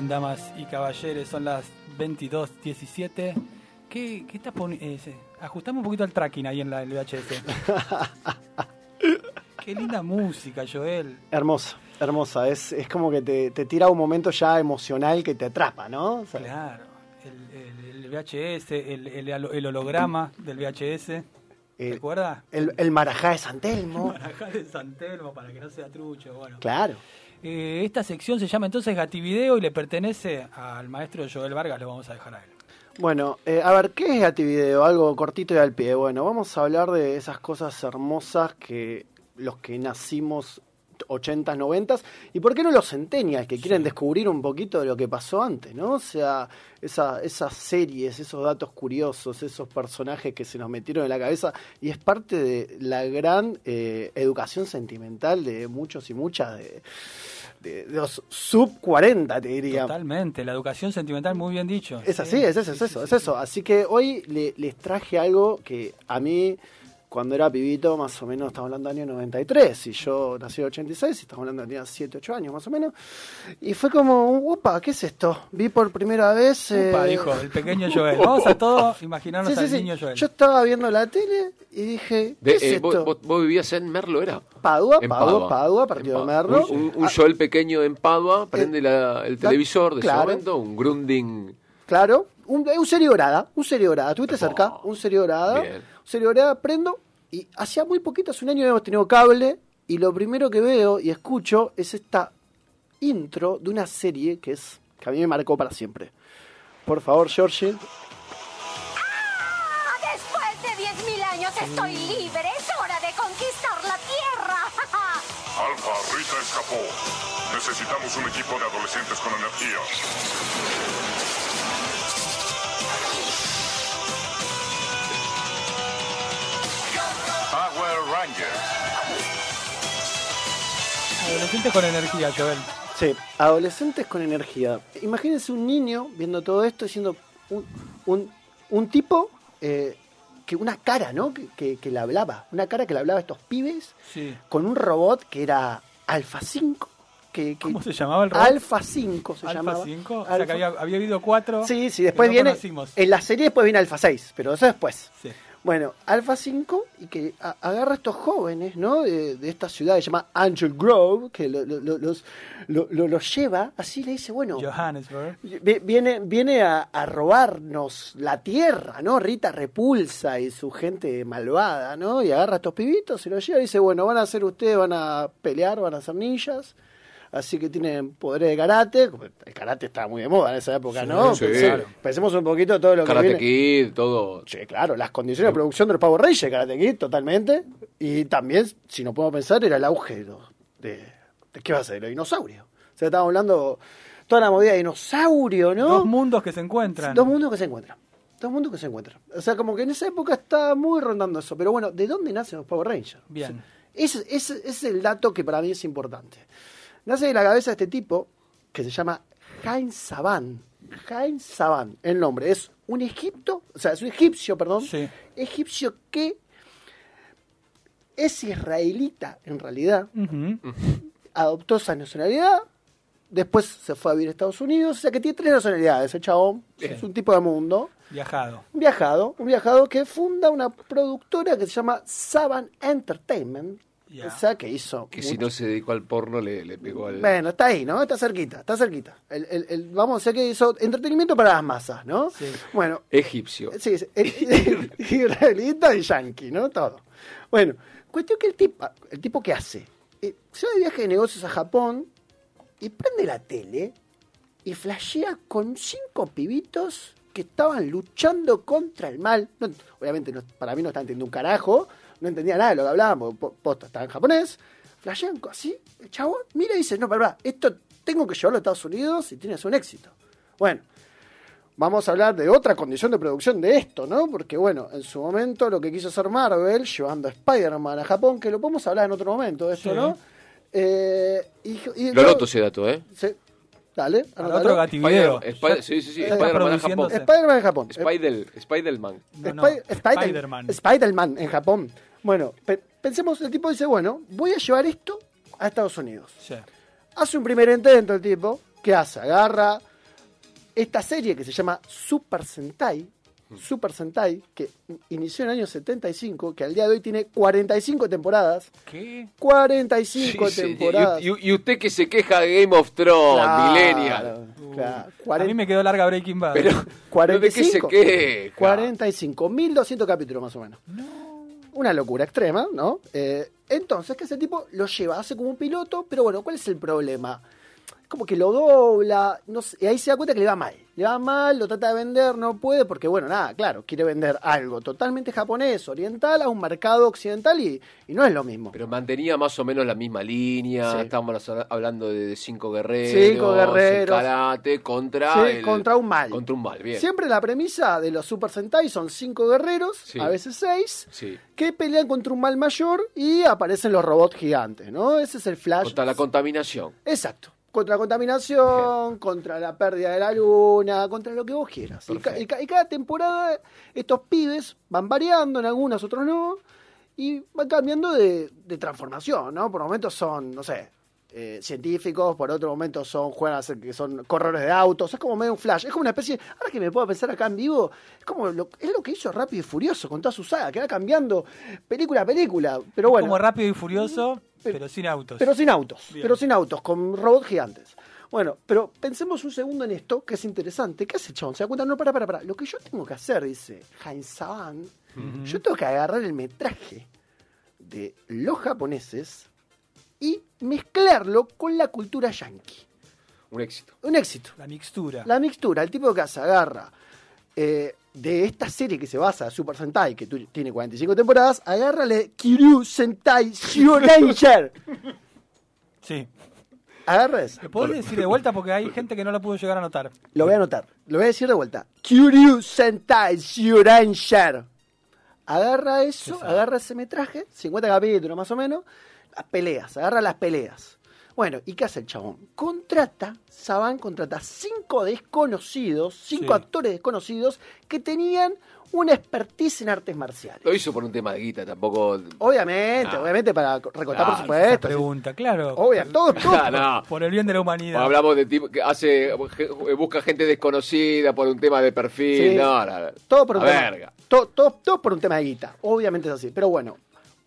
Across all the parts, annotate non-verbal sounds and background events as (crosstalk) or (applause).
Bien, damas y caballeros, son las 22.17. ¿Qué, qué estás poniendo? ajustame un poquito el tracking ahí en la el VHS. (laughs) qué linda música, Joel. Hermosa, hermosa. Es, es como que te, te tira un momento ya emocional que te atrapa, ¿no? O sea, Claro. El, el- el VHS, el, el- el holograma del VHS. ¿Te el, acuerdas? el, el marajá de San Telmo. (laughs) Marajá de San Telmo para que no sea trucho. Bueno. Claro. Eh, esta sección se llama entonces Gativideo y le pertenece al maestro Joel Vargas, lo vamos a dejar a él. Bueno, eh, a ver, ¿qué es Gativideo? Algo cortito y al pie. Bueno, vamos a hablar de esas cosas hermosas que los que nacimos 80s, 90s, y por qué no los centennials que quieren descubrir un poquito de lo que pasó antes, ¿no? O sea, esa, esas series, esos datos curiosos, esos personajes que se nos metieron en la cabeza, y es parte de la gran eh, educación sentimental de muchos y muchas de, de- de los sub 40, te diría. Totalmente, la educación sentimental, muy bien dicho. Es así, Sí, es eso, es eso, es eso. Así que hoy le- les traje algo que a mí, cuando era pibito, más o menos, estamos hablando del año 93, y yo nací en 86, y estamos hablando de tenía 7, 8 años más o menos, y fue como, upa, ¿qué es esto? Vi por primera vez... Upa, eh, dijo, el pequeño (laughs) Joel. Vamos a todos imaginarnos Sí, sí, al sí. niño Joel. Yo estaba viendo la tele y dije, ¿qué De- es eh, esto? vos, vos- vos vivías en Merlo, ¿era? Padua, En Padua, Padua, partido de. Merlo. Un, un- un Joel pequeño en Padua, prende la- el televisor de claro. ese momento, un Grunding. Claro, un, un serie dorada, un serie dorada, estuviste cerca, un serie dorada, Bien. un serie dorada, prendo y hacía muy poquito, hace un año habíamos tenido cable y lo primero que veo y escucho es esta intro de una serie que es que a mí me marcó para siempre. Por favor, Georgie. Ah, Después de 10.000 años estoy libre. Es hora de conquistar la Tierra. (laughs) Alfa, Rita escapó. Necesitamos un equipo de adolescentes con energía. Adolescentes con energía, Joel. Sí, adolescentes con energía. Imagínense un niño viendo todo esto diciendo un, un, un tipo eh, que una cara, ¿no? Que, que, que le hablaba, una cara que le hablaba a estos pibes Sí. con un robot que era Alpha 5. Que, que- ¿Cómo se llamaba el robot? Alpha 5 se Alfa llamaba. 5. O sea Alpha- que había, había habido cuatro. Sí, sí, después no viene. conocimos. En la serie después viene Alpha 6, pero eso después. Sí. Bueno, Alpha 5 y que a- agarra a estos jóvenes, ¿no? De, de esta ciudad que se llama Angel Grove, que lo- lo- lo- los, lo- lo- los lleva, así le dice, bueno, Johannesburg. vi- viene, viene a, a robarnos la tierra, ¿no? Rita Repulsa y su gente malvada, ¿no? Y agarra a estos pibitos, se los lleva y dice, bueno, van a ser ustedes, van a pelear, van a ser ninjas. Así que tienen poderes de karate. El karate estaba muy de moda en esa época, ¿no? sí, Pense- claro. Pensemos un poquito todo lo que Karate viene. Kid, todo. Sí, claro, las condiciones de producción de los Power Rangers, Karate Kid, totalmente. Y también, si no podemos pensar, era el auge de, de ¿qué va a ser? De los dinosaurios. O sea, estábamos hablando toda la movida de dinosaurio, ¿no? Dos mundos que se encuentran. Dos mundos que se encuentran. Dos mundos que se encuentran. O sea, como que en esa época está muy rondando eso. Pero bueno, ¿de dónde nacen los Power Rangers? Bien. O sea, ese, ese- ese es el dato que para mí es importante. Nace de la cabeza de este tipo que se llama Heinz Saban. Heinz Saban, el nombre. Es un egipto, o sea, es un egipcio, perdón. Sí. Egipcio que es israelita en realidad adoptó esa nacionalidad, después se fue a vivir a Estados Unidos, o sea que tiene tres nacionalidades, ese chabón, es un tipo de mundo, Viajado. un viajado, un viajado que funda una productora que se llama Saban Entertainment, O sea que hizo... Que si no se dedicó al porno, le, le pegó al. Bueno, está ahí, ¿no? Está cerquita, está cerquita. El, el- el- vamos a decir que hizo entretenimiento para las masas, ¿no? Sí. Bueno, Egipcio. Sí, sí, el- (laughs) israelita y yanqui, ¿no? Todo. Bueno, cuestión que el tipo, el tipo que hace, Eh, se va de viaje de negocios a Japón y prende la tele y flashea con cinco pibitos que estaban luchando contra el mal. No, obviamente no- para mí no está entendiendo un carajo, no entendía nada de lo que po- posta estaba en japonés. Flashean así, el chabón mira y dice, no, pero esto tengo que llevarlo a Estados Unidos y tiene que ser un éxito. Bueno, vamos a hablar de otra condición de producción de esto, ¿no? Porque, bueno, en su momento lo que quiso hacer Marvel, llevando a Spider-Man a Japón, que lo podemos hablar en otro momento de esto, Sí. ¿no? Eh, y, y- Lo noto ese dato, ¿eh? Sí. Dale, anótalo. otro gativideo. Spider- sí, sí, sí, está Spider-Man en Japón. Spider-Man en Japón. Spider, Spider-Man. Spider-Man. Spider-Man en Japón. Bueno, pe- pensemos, el tipo dice, bueno, voy a llevar esto a Estados Unidos. Sí. Hace un primer intento el tipo, ¿qué hace? Agarra esta serie que se llama Super Sentai, Super Sentai, que inició en el año 75, que al día de hoy tiene 45 temporadas. ¿Qué? 45 Sí, temporadas. Y, y- y usted que se queja de Game of Thrones, Claro, Millennial. claro. A mí 40 me quedó larga Breaking Bad. Pero, ¿de qué se 45. queja? 45, 1200 capítulos más o menos. Una locura extrema, ¿no? Eh, entonces, que ese tipo lo lleva, hace como un piloto, pero bueno, ¿cuál es el problema? Como que lo dobla, no sé, y ahí se da cuenta que le va mal. Le va mal, lo trata de vender, no puede, porque bueno, nada, claro, quiere vender algo totalmente japonés, oriental, a un mercado occidental y, y no es lo mismo. Pero mantenía más o menos la misma línea. Sí. Estamos hablando de cinco guerreros. Cinco guerreros. karate contra. Sí, el- contra un mal. Contra un mal, bien. Siempre la premisa de los Super Sentai son cinco guerreros, Sí. a veces seis, que pelean contra un mal mayor y aparecen los robots gigantes, ¿no? Ese es el flash. Contra la contaminación. Exacto. Contra la contaminación, contra la pérdida de la luna, contra lo que vos quieras. Y, ca- y ca- y cada temporada estos pibes van variando, en algunas, otros no, y van cambiando de, de transformación, ¿no? Por momentos son, no sé, eh, científicos, por otro momento son, juegan a ser que son corredores de autos, es como medio un flash, es como una especie, ahora que me puedo pensar acá en vivo, es como lo, es lo que hizo Rápido y Furioso con toda su saga, que va cambiando película a película, pero bueno. Como rápido y furioso, pero sin autos. Pero sin autos, Bien. pero sin autos, con robots gigantes. Bueno, pero pensemos un segundo en esto, que es interesante. ¿Qué hace el chabón? Se da cuenta, no, para, para, para. Lo que yo tengo que hacer, dice Heinz Saban, yo tengo que agarrar el metraje de los japoneses y mezclarlo con la cultura yankee. Un éxito. Un éxito. La mixtura. La mixtura, el tipo que hace, agarra eh, de esta serie que se basa en Super Sentai, que tiene 45 temporadas, agárrale Kiryu Sentai Shuranger. Sí. Agarra eso. ¿Lo podés decir de vuelta? Porque hay gente que no lo pudo llegar a notar. Lo voy a anotar. Lo voy a decir de vuelta. Kiryu Sentai Shuranger. Agarra eso, agarra ese metraje, 50 capítulos más o menos, las peleas, agarra las peleas. Bueno, ¿y qué hace el chabón? Contrata, Saban contrata cinco desconocidos, cinco Sí. actores desconocidos que tenían una expertise en artes marciales. Lo hizo por un tema de guita, tampoco. Obviamente, Ah. obviamente para recortar Claro, por Esa supuesto. pregunta, claro. Obvio, todo. Ah. Por el bien de la humanidad. Hablamos de tipo que hace busca gente desconocida por un tema de perfil. Sí. No, no, no. Todo por un A tema. verga. Todo, todo, todo por un tema de guita. Obviamente es así. Pero bueno,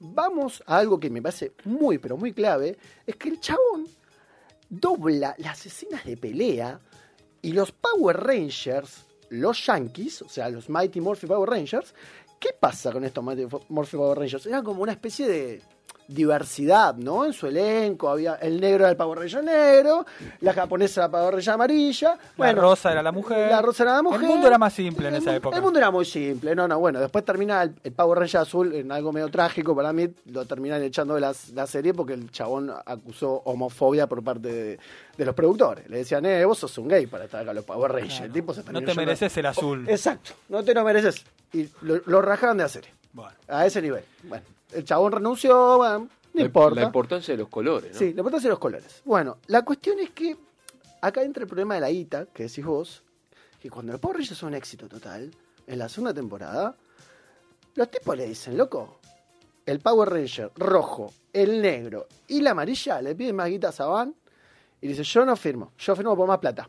vamos a algo que me parece muy, pero muy clave. Es que el chabón dobla las escenas de pelea y los Power Rangers, los Yankees, o sea, los Mighty Morphin Power Rangers, ¿qué pasa con estos Mighty Morphin Power Rangers? Era como una especie de diversidad, ¿no? En su elenco había el negro era el Power Ranger negro, la japonesa era la Ranger amarilla, La rosa era la mujer. la rosa era la mujer. El mundo era más simple en El esa época. El mundo era muy simple. No, no, bueno. Después termina el, el Power Ranger azul en algo medio trágico para mí. Lo terminan echando de la, la serie porque el chabón acusó homofobia por parte de, de los productores. Le decían, eh, vos sos un gay para estar acá los Power Rangers. Claro. El tipo se No te mereces el azul. Exacto. No te lo mereces. Y lo, lo rajaron de la serie. Bueno. A ese nivel. Bueno, el chabón renunció, bueno, no La- importa. La importancia de los colores, ¿no? Sí, la importancia de los colores. Bueno, la cuestión es que acá entra el problema de la guita, que decís vos, que cuando los Power Rangers son un éxito total, en la segunda temporada, los tipos le dicen, loco, el Power Ranger rojo, el negro y la amarilla le piden más guita a Saban y dice, yo no firmo, yo firmo por más plata.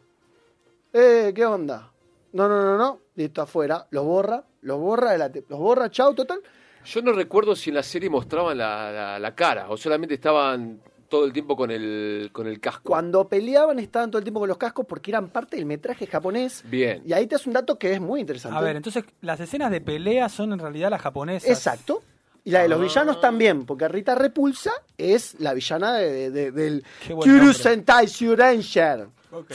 Eh, ¿qué onda? No, no, no, no, listo, afuera, los borra, los borra, los borra, chau, total. Yo no recuerdo si en la serie mostraban la, la- la cara o solamente estaban todo el tiempo con el, con el casco. Cuando peleaban estaban todo el tiempo con los cascos porque eran parte del metraje japonés. Bien. Y ahí te das un dato que es muy interesante. A ver, entonces las escenas de pelea son en realidad las japonesas. Exacto. Y la de los Ah. villanos también, porque Rita Repulsa es la villana de, de- del Qué buen Kyuru. Sentai Shuranger. Ok.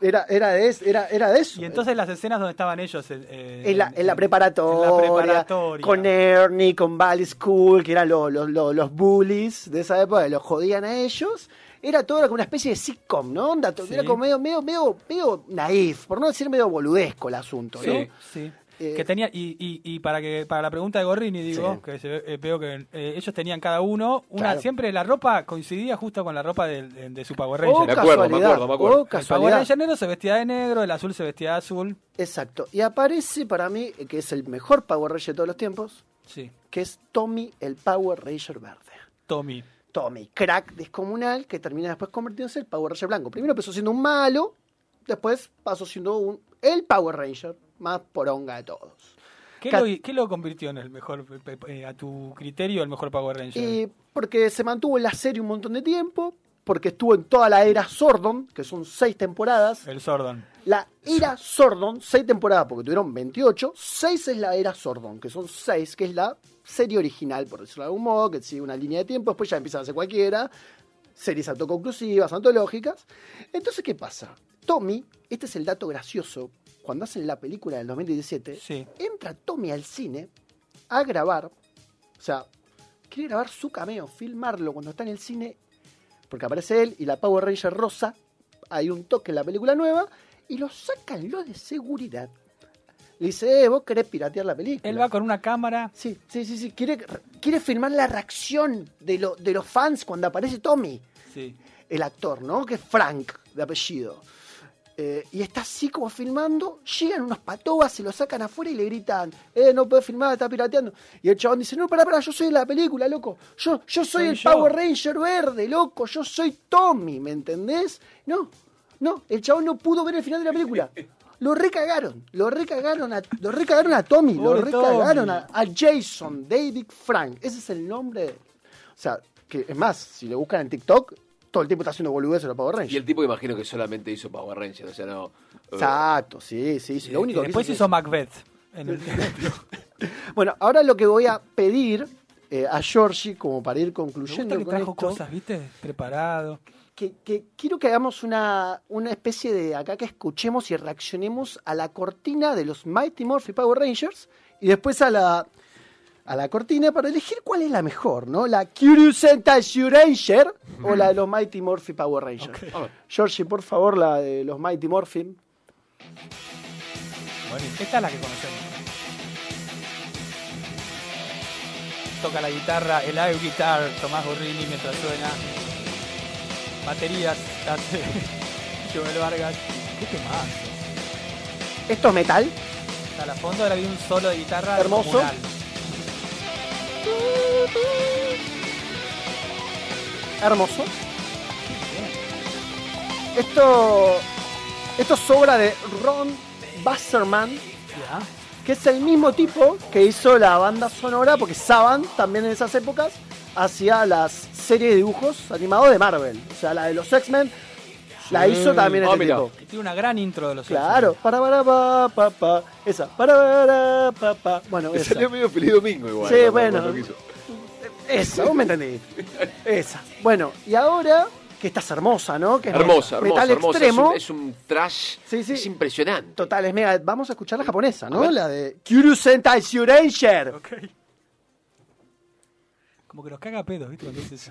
Era, era, de, era, era de eso. Y entonces las escenas donde estaban ellos. eh, en la, en la preparatoria, en la preparatoria. con Ernie, con Valley School, que eran los, los, los, los bullies de esa época, que los jodían a ellos. Era todo como una especie de sitcom, ¿no? Onda, Sí. Era como medio, medio, medio, medio naif, por no decir medio boludesco el asunto, ¿no? Sí, sí. Eh, Que tenía, y, y, y para que para la pregunta de Gorrini, digo, Sí. que se ve- eh, veo que eh, ellos tenían cada uno, una Claro. siempre la ropa coincidía justo con la ropa de, de su Power oh, Ranger. Me acuerdo, me casualidad, acuerdo, me acuerdo. oh, el Power casualidad. Ranger negro se vestía de negro, el azul se vestía de azul. Exacto. Y aparece para mí, eh, que es el mejor Power Ranger de todos los tiempos, Sí, que es Tommy, el Power Ranger verde. Tommy. Tommy, crack descomunal, que termina después convirtiéndose en el Power Ranger blanco. Primero empezó siendo un malo, después pasó siendo un, el Power Ranger más poronga de todos. ¿Qué, Cat- lo, qué lo convirtió en el mejor, eh, a tu criterio, el mejor Power Ranger? Y porque se mantuvo en la serie un montón de tiempo, porque estuvo en toda la era Sordon, que son seis temporadas. el Sordon. La era Sordon, seis temporadas, porque tuvieron 28, seis es la era Sordon, que son seis, que es la serie original, por decirlo de algún modo, que sigue una línea de tiempo, después ya empiezan a hacer cualquiera, series autoconclusivas, antológicas. Entonces, ¿qué pasa? Tommy, este es el dato gracioso, cuando hacen la película del 2017, Sí. entra Tommy al cine a grabar, o sea, quiere grabar su cameo, filmarlo cuando está en el cine, porque aparece él y la Power Ranger rosa, hay un toque en la película nueva, y lo sacan los de seguridad. Le dice, eh, vos querés piratear la película. Él va con una cámara. Sí, sí, sí, sí. Quiere, quiere filmar la reacción de, lo- de los fans cuando aparece Tommy, Sí. el actor, ¿no? Que es Frank, de apellido. Eh, y está así como filmando, llegan unos patobas, se lo sacan afuera y le gritan, eh, no puedes filmar, está pirateando. Y el chabón dice, no, pará, pará, yo soy la película, loco. Yo, yo soy, Soy el yo. Power Ranger verde, loco, yo soy Tommy, ¿me entendés? No, no, el chabón no pudo ver el final de la película. Lo recagaron, lo recagaron a, lo recagaron a Tommy, lo recagaron Tommy. a, a Jason, David Frank. Ese es el nombre. O sea, que es más, si le buscan en TikTok, todo el tiempo está haciendo boludeces a los Power Y Rangers. el tipo imagino que solamente hizo Power Rangers, o sea, no... eh, Exacto, sí, sí, sí. Lo único Y que después hizo es Macbeth. En el... (laughs) Bueno, ahora lo que voy a pedir eh, a Georgie, como para ir Me concluyendo gusta que con trajo esto, cosas, ¿viste? Preparado. que, que quiero que hagamos una, una especie de acá que escuchemos y reaccionemos a la cortina de los Mighty Morphy Power Rangers y después a la a la cortina para elegir cuál es la mejor, ¿no? La Curious Sentai Ranger o la de los Mighty Morphy Power Rangers. Georgie, por favor, la de los Mighty Morphin. Bueno, esta es la que conocemos. Toca la guitarra, el air guitar, Tomás Gorrini mientras suena. Baterías, hace (laughs) Joel Vargas. ¿Qué temazo? Esto es metal. A la fondo ahora viene un solo de guitarra Hermoso. comunal. Hermoso. Esto, esto es obra de Ron Wasserman, Ya. que es el mismo tipo que hizo la banda sonora, porque Saban también en esas épocas hacía las series de dibujos animados de Marvel. O sea, la de los X-Men la hizo también Ah, este tipo. Y tiene una gran intro de los Claro, para para pa pa pa, esa, para para pa pa. Bueno, Me esa. salió medio feliz domingo igual. Sí, bueno. Esa, vos me entendiste. Esa. Bueno, y ahora que estás hermosa, ¿no? Que es Hermosa, hermosa, metal hermosa. extremo. Es un, es un trash. Sí, sí. Es impresionante. Total, es mega. Vamos a escuchar la japonesa, ¿no? La de Kyuru Sentai Ranger. Ok. Como que nos caga pedos, ¿viste? Cuando dices.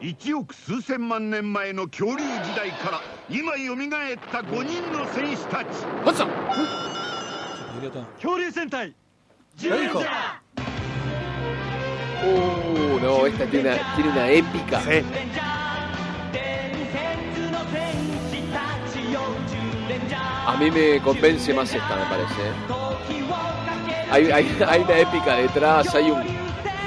1億数千万年前の恐竜時代から今よみがえった5人の戦士たち。恐竜戦隊ジュージャーおーのーエスタティルナエピカ。セレンジャー伝説の戦士たちよ純レンジャーあみめごめんしますったねパレスねあいだエピカレトラーサユン。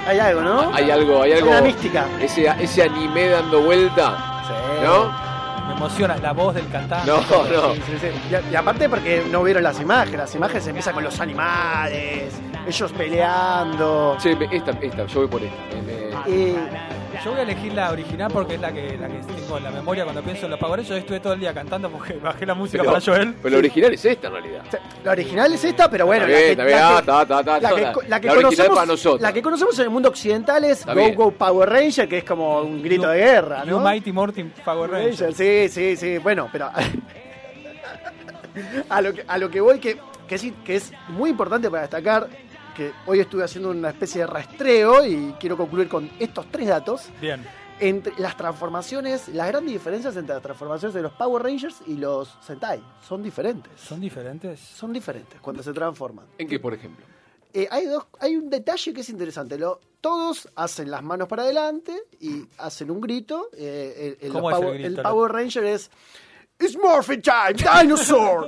Hay algo, ¿no? hay algo, hay algo. Una mística. Ese, ese anime dando vuelta, Sí. ¿no? Me emociona la voz del cantante. No, no. Sí, sí, sí. Y, y aparte porque no vieron las imágenes. Las imágenes empiezan con los animales, ellos peleando. Me- esta, esta, yo voy por esta. Me- Yo voy a elegir la original porque es la que, la que tengo en la memoria cuando pienso en los Power Rangers. Yo estuve todo el día cantando porque bajé la música pero, para Joel. pero la original es esta en realidad. la original es esta, pero bueno, Está bien, la está que, bien, la que- está, está, está, la que, la- la que la original conocemos, para nosotros. la que conocemos en el mundo occidental es Está Go bien. Go Power Ranger, que es como un grito de guerra, You ¿no? Mighty Morty Power Rangers. Ranger, sí, sí, sí. Bueno, pero (laughs) a lo que, a lo que voy, que, que, sí, que es muy importante para destacar, que hoy estuve haciendo una especie de rastreo y quiero concluir con estos tres datos, Bien. entre las transformaciones, las grandes diferencias entre las transformaciones de los Power Rangers y los Sentai son diferentes. ¿Son diferentes? Son diferentes cuando se transforman. ¿En qué, por ejemplo? Eh, hay, dos, hay un detalle que es interesante. Lo, todos hacen las manos para adelante y hacen un grito. Eh, el, el- ¿Cómo los es el grito? el Power Ranger es It's Morphin Time, Dinosaur.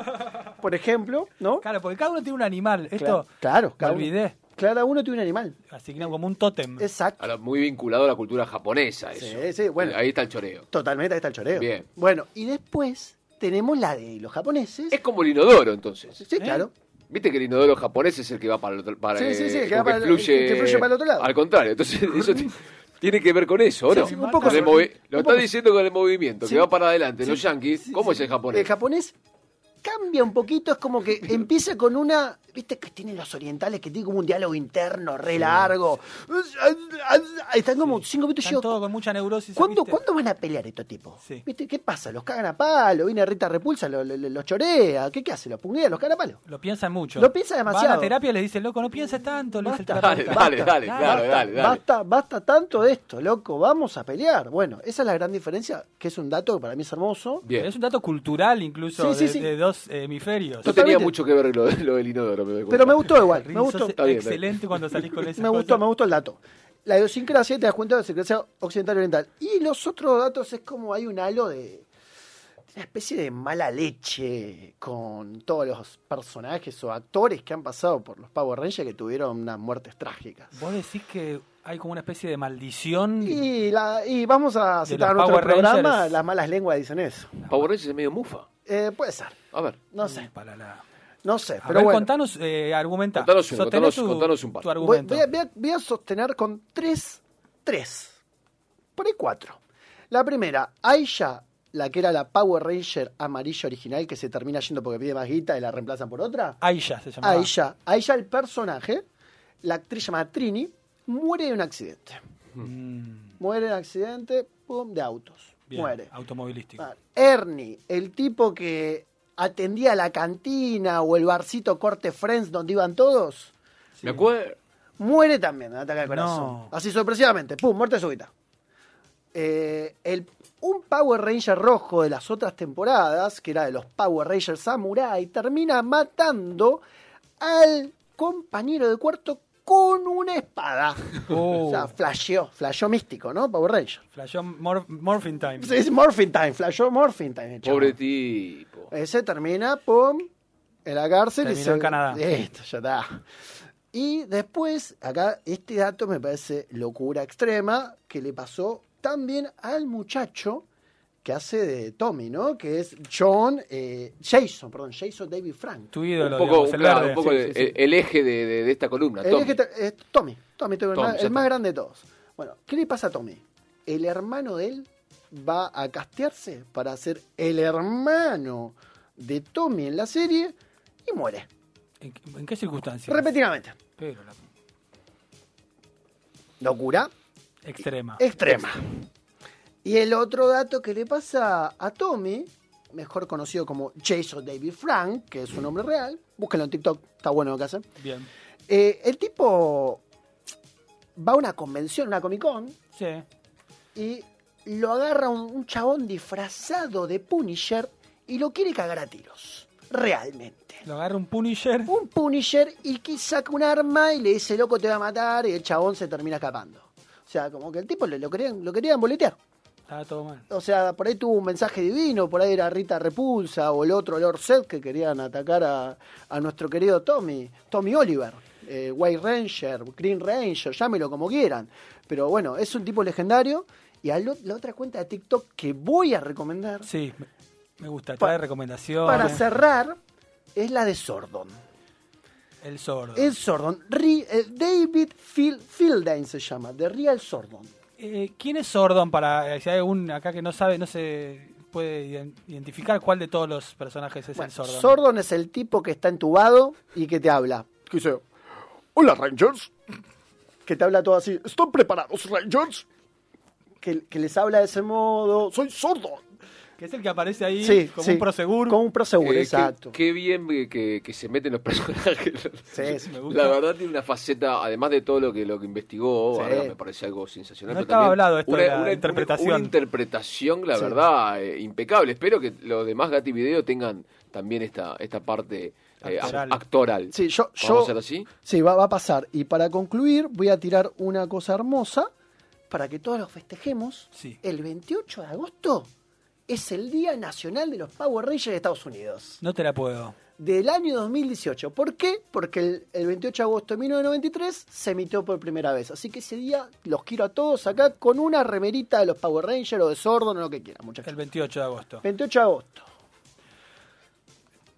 (laughs) Por ejemplo, ¿no? Claro, porque cada uno tiene un animal. Esto, Claro, claro, me olvidé. Cada uno tiene un animal. Asignan como un tótem. Exacto. Ahora, muy vinculado a la cultura japonesa, eso. Sí, sí, bueno. Ahí está el choreo. Totalmente, ahí está el choreo. Bien. Bueno, y después tenemos la de los japoneses. Es como el inodoro, entonces. Sí, claro. Viste que el inodoro japonés es el que va para el otro para, Sí, sí, sí, eh, el que va para el- el que fluye para el otro lado. Al contrario, entonces eso (laughs) tiene que ver con eso, ¿o ¿no? sí, un poco Con el movi- Lo está diciendo con el movimiento, que va para adelante. Los yankees, ¿cómo es el japonés? El japonés cambia un poquito, es como que (laughs) empieza con una. ¿Viste que tienen los orientales que tienen como un diálogo interno re largo? Están como cinco minutos y Están yo. todos con mucha neurosis. ¿Cuándo, ¿viste? ¿Cuándo van a pelear estos tipos? Sí. ¿Viste? ¿Qué pasa? ¿Los cagan a palo? ¿Viene Rita Repulsa? ¿Los lo, chorea? ¿Qué, ¿Qué hace? ¿Los punguea? ¿Los cagan a palo? Lo piensan mucho. Lo piensa demasiado. Van a terapia les dicen, loco, no pienses tanto. le dice el Basta, Dale, dale, dale, basta, claro, basta, dale, dale. Basta, basta tanto de esto, loco. Vamos a pelear. Bueno, esa es la gran diferencia, que es un dato que para mí es hermoso. Bien. Es un dato cultural incluso Sí, sí, de, sí. de dos hemisferios. No tenía mucho que ver lo, lo del inodoro, me doy cuenta. Pero me gustó igual, me gustó. sos Está bien, excelente cuando salís con (laughs) esa Me gustó, me gustó el dato. La idiosincrasia, te das cuenta de la idiosincrasia occidental y oriental. Y los otros datos es como hay un halo de una especie de mala leche con todos los personajes o actores que han pasado por los Power Rangers que tuvieron unas muertes trágicas. Vos decís que hay como una especie de maldición. Y, la, y vamos a citar nuestro Power programa, Rangers. las malas lenguas dicen eso. Power Rangers es medio mufa. Eh, puede ser, A ver, no sé, Para la... no sé, A pero ver, bueno. contanos, eh, argumenta. Contanos un, contanos- contanos un par. tu Voy, argumento. voy a, voy a- voy a sostener con tres, tres, por ahí cuatro. La primera, Aisha, la que era la Power Ranger amarilla original, que se termina yendo porque pide más guita y la reemplazan por otra. Aisha se llamaba. Aisha, Aisha el personaje, la actriz llamada Trini, muere de un accidente. Mm, Muere de un accidente, pum, de autos. Bien, Muere. Automovilístico. Ernie, el tipo que atendía la cantina o el barcito Corte Friends donde iban todos, me acuerdo. muere también de ataque al corazón. No. Así sorpresivamente, pum, muerte súbita. Eh, el, un Power Ranger rojo de las otras temporadas, que era de los Power Rangers Samurai, termina matando al compañero de cuarto con una espada. Oh. O sea, flasheó, flasheó místico, ¿no? Power Ranger. Flashó Mor- Morphin Time. Sí, Es Morphin Time, flasheó Morphin Time. Pobre tipo. Ese termina, pum, en la cárcel. y se- en Canadá. Listo, ya está. Y después, acá, este dato me parece locura extrema, que le pasó también al muchacho que hace de Tommy, ¿no? Que es John, eh, Jason, perdón, Jason David Frank. Tu ídolo, Un poco, digamos, el claro, verde. un poco Sí, el, sí, sí. el eje de, de- de esta columna. El Tommy. te- es Tommy, Tommy, Tommy, el, Tommy, más, ya el más está. grande de todos. Bueno, ¿qué le pasa a Tommy? El hermano de él va a castearse para ser el hermano de Tommy en la serie y muere. ¿En, qué- en qué circunstancias? Repetidamente. Pero la Locura extrema. extrema. Y el otro dato que le pasa a Tommy, mejor conocido como Jason David Frank, que es su nombre real, búsquenlo en TikTok, está bueno lo que hace. Bien. Eh, el tipo va a una convención, una Comic Con, Sí. y lo agarra un, un chabón disfrazado de Punisher y lo quiere cagar a tiros. Realmente. Lo agarra un Punisher. Un Punisher y que saca un arma y le dice, loco, te va a matar, y el chabón se termina escapando. O sea, como que el tipo le- lo querían, lo querían boletear. Estaba todo mal. O sea, por ahí tuvo un mensaje divino, por ahí era Rita Repulsa o el otro Lord Zed que querían atacar a, a nuestro querido Tommy, Tommy Oliver, eh, White Ranger, Green Ranger, llámelo como quieran. Pero bueno, es un tipo legendario. Y a lo- la otra cuenta de TikTok que voy a recomendar Sí, me- gusta. Trae recomendaciones. para cerrar es la de Sordon. El sordo. Es Sordon. Eh, David Phil, Fielding se llama, de Real Sordon. Eh, ¿Quién es Sordon? Para, eh, si hay algún acá que no sabe, no se puede ident- identificar cuál de todos los personajes es Bueno, el Sordon. Sordon es el tipo que está entubado y que te habla. Que dice, hola Rangers. Que te habla todo así, ¿están preparados Rangers? Que, que les habla de ese modo, soy Sordon. Que es el que aparece ahí Sí, como sí, un prosegur. Como un prosegur, Eh, exacto. Qué, bien que, que- que se meten los (laughs) personajes. Sí, sí. me gusta. La verdad tiene una faceta, además de todo lo que lo que investigó, Sí. la verdad me parece algo sensacional. No pero estaba también hablado esto una, de la una- interpretación. Una, interpretación, la Sí. verdad, eh, impecable. Espero que los demás Gati Video tengan también esta, esta parte eh, Actoral. actoral. Sí, yo, ¿Vamos yo a hacer así? Sí, va, va a pasar. Y para concluir, voy a tirar una cosa hermosa para que todos lo festejemos. Sí. El 28 de agosto es el Día Nacional de los Power Rangers de Estados Unidos. No te la puedo. Del año 2018. ¿Por qué? Porque el, el 28 de agosto de 1993 se emitió por primera vez. Así que ese día los quiero a todos acá con una remerita de los Power Rangers o de Sordon o lo que quieran, muchachos. El 28 de agosto. 28 de agosto.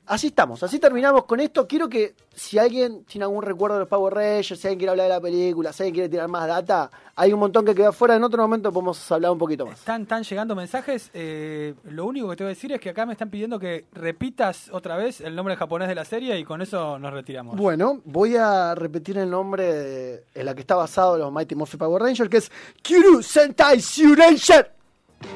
Así estamos, así terminamos con esto. Quiero que si alguien tiene algún recuerdo de los Power Rangers, si alguien quiere hablar de la película, si alguien quiere tirar más data, hay un montón que queda afuera. En otro momento podemos hablar un poquito más. Están, están llegando mensajes. eh, lo único que te voy a decir es que acá me están pidiendo que repitas otra vez el nombre japonés de la serie y con eso nos retiramos. Bueno, voy a repetir el nombre de- en la que está basado los Mighty Morphin Power Rangers, que es Kyuru Sentai Ranger.